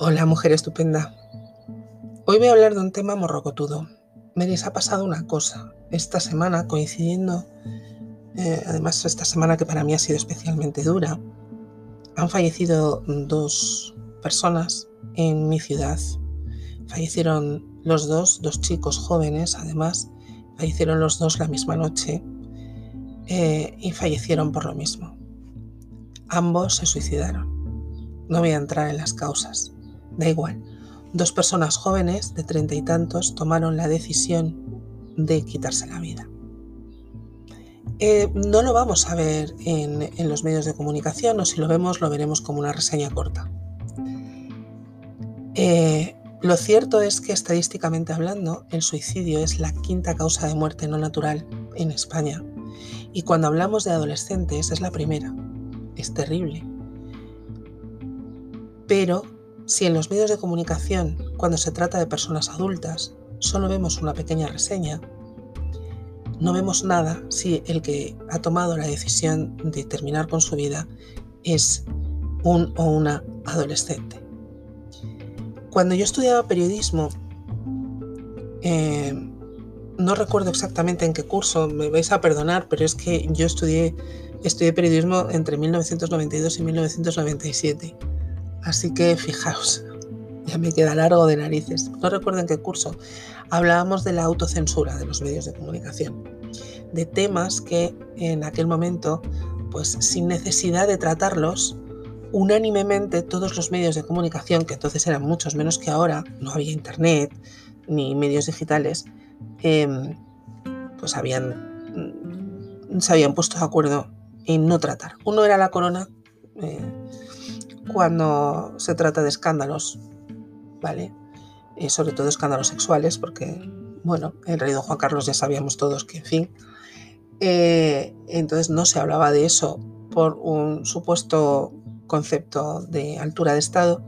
Hola, mujer estupenda. Hoy voy a hablar de un tema morrocotudo. Me ha pasado una cosa esta semana coincidiendo, eh, además esta semana que para mí ha sido especialmente dura. Han fallecido dos personas en mi ciudad. Fallecieron los dos, dos chicos jóvenes, además, fallecieron los dos la misma noche eh, y fallecieron por lo mismo. Ambos se suicidaron. No voy a entrar en las causas da igual. Dos personas jóvenes de treinta y tantos tomaron la decisión de quitarse la vida. Eh, no lo vamos a ver en, los medios de comunicación o si lo vemos lo veremos como una reseña corta. Eh, lo cierto es que estadísticamente hablando, el suicidio es la quinta causa de muerte no natural en España. Y cuando hablamos de adolescentes es la primera. Es terrible. Pero si en los medios de comunicación, cuando se trata de personas adultas, solo vemos una pequeña reseña, no vemos nada si el que ha tomado la decisión de terminar con su vida es un o una adolescente. Cuando yo estudiaba periodismo, eh, no recuerdo exactamente en qué curso, me vais a perdonar, pero es que yo estudié, estudié periodismo entre 1992 y 1997 Así que fijaos, ya me queda largo de narices. No recuerdo en qué curso hablábamos de la autocensura de los medios de comunicación, de temas que en aquel momento, pues sin necesidad de tratarlos, unánimemente todos los medios de comunicación, que entonces eran muchos menos que ahora, no había internet ni medios digitales, em, pues habían, se habían puesto de acuerdo en no tratar. Uno era la corona, eh, cuando se trata de escándalos, ¿vale? Y sobre todo escándalos sexuales, porque, bueno, el rey don Juan Carlos ya sabíamos todos que, en fin, eh, entonces no se hablaba de eso por un supuesto concepto de altura de Estado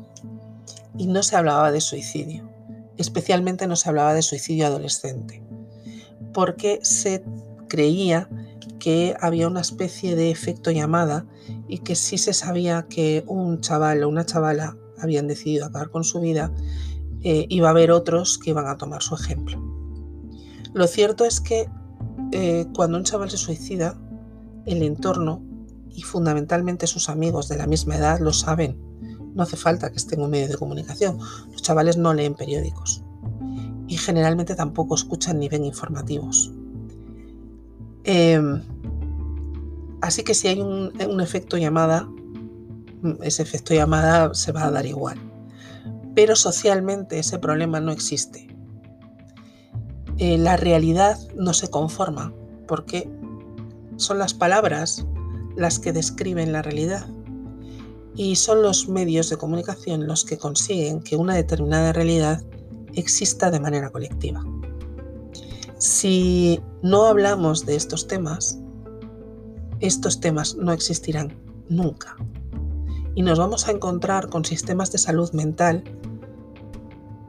y no se hablaba de suicidio. Especialmente no se hablaba de suicidio adolescente, porque se creía que había una especie de efecto llamada y que si se sabía que un chaval o una chavala habían decidido acabar con su vida, eh, iba a haber otros que iban a tomar su ejemplo. Lo cierto es que eh, cuando un chaval se suicida, el entorno y fundamentalmente sus amigos de la misma edad lo saben. No hace falta que estén en un medio de comunicación. Los chavales no leen periódicos y generalmente tampoco escuchan ni ven informativos. Em, así que si hay un, efecto llamada, ese efecto llamada se va a dar igual. Pero socialmente ese problema no existe. Eh, la realidad no se conforma porque son las palabras las que describen la realidad y son los medios de comunicación los que consiguen que una determinada realidad exista de manera colectiva. Si no hablamos de estos temas, estos temas no existirán nunca. Y nos vamos a encontrar con sistemas de salud mental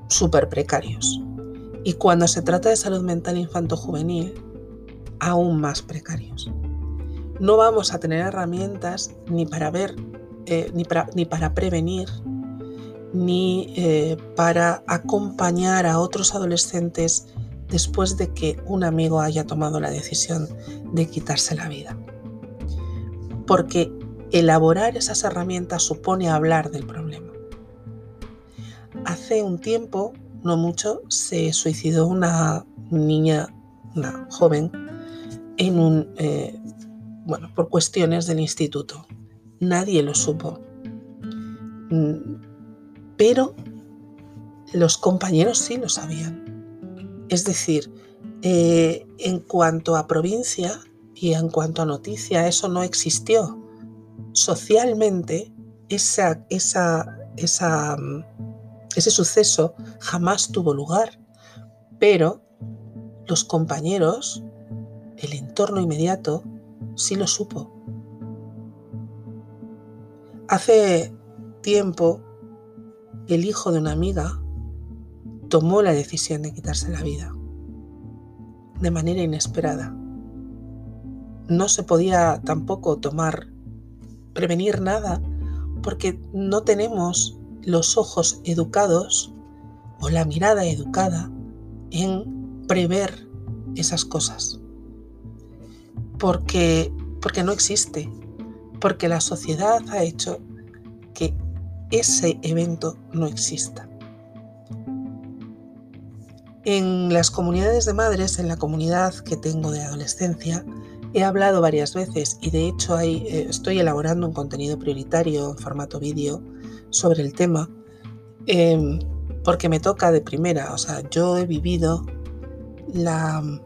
súper precarios. Y cuando se trata de salud mental infanto-juvenil, aún más precarios. No vamos a tener herramientas ni para ver, eh, ni, para, ni, para, prevenir, ni eh, para acompañar a otros adolescentes después de que un amigo haya tomado la decisión de quitarse la vida. Porque elaborar esas herramientas supone hablar del problema. Hace un tiempo, no mucho, se suicidó una niña, una joven, en un, eh, bueno, por cuestiones del instituto. Nadie lo supo. Mm, pero los compañeros sí lo sabían. Es decir, eh, en cuanto a provincia y en cuanto a noticia, eso no existió. Socialmente, mm, ese suceso jamás tuvo lugar, pero los compañeros, el entorno inmediato, sí lo supo. Hace tiempo, el hijo de una amiga tomó la decisión de quitarse la vida de manera inesperada. No se podía tampoco tomar, prevenir nada, porque no tenemos los ojos educados o la mirada educada en prever esas cosas. Porque, porque no existe, porque la sociedad ha hecho que ese evento no exista. En las comunidades de madres, en la comunidad que tengo de adolescencia, he hablado varias veces y de hecho eh, estoy elaborando un contenido prioritario en formato vídeo sobre el tema em, porque me toca de primera. O sea, yo he vivido el,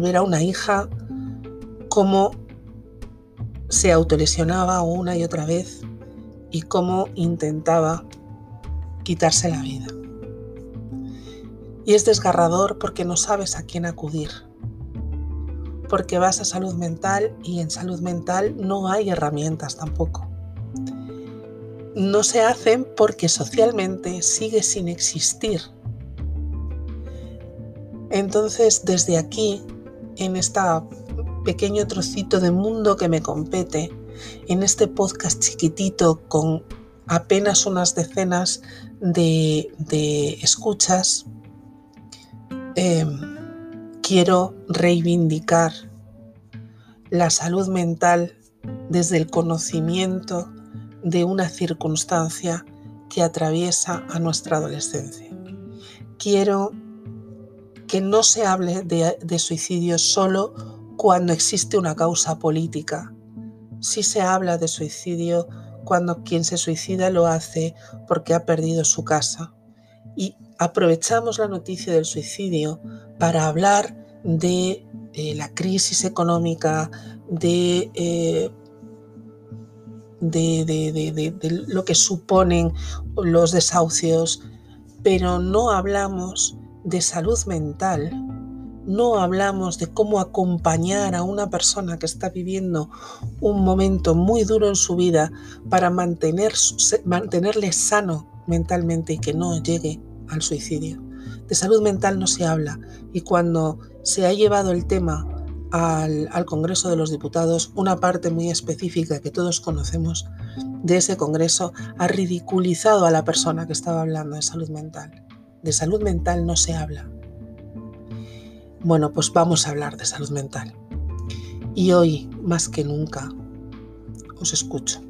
ver a una hija cómo se autolesionaba una y otra vez y cómo intentaba quitarse la vida. Y es desgarrador porque no sabes a quién acudir. Porque vas a salud mental y en salud mental no hay herramientas tampoco. No se hacen porque socialmente sigue sin existir. Entonces, desde aquí, en este pequeño trocito de mundo que me compete, en este podcast chiquitito con apenas unas decenas de, de escuchas, Em, quiero reivindicar la salud mental desde el conocimiento de una circunstancia que atraviesa a nuestra adolescencia. Quiero que no se hable de, suicidio solo cuando existe una causa política. Sí se habla de suicidio cuando quien se suicida lo hace porque ha perdido su casa. Y aprovechamos la noticia del suicidio para hablar de eh, la crisis económica, eh, de, lo que suponen los desahucios, pero no hablamos de salud mental, no hablamos de cómo acompañar a una persona que está viviendo un momento muy duro en su vida para mantener, mantenerle sano mentalmente y que no llegue al suicidio. De salud mental no se habla y cuando se ha llevado el tema al, Congreso de los Diputados, una parte muy específica que todos conocemos de ese Congreso ha ridiculizado a la persona que estaba hablando de salud mental. De salud mental no se habla. Bueno, pues vamos a hablar de salud mental. Y hoy, más que nunca, os escucho.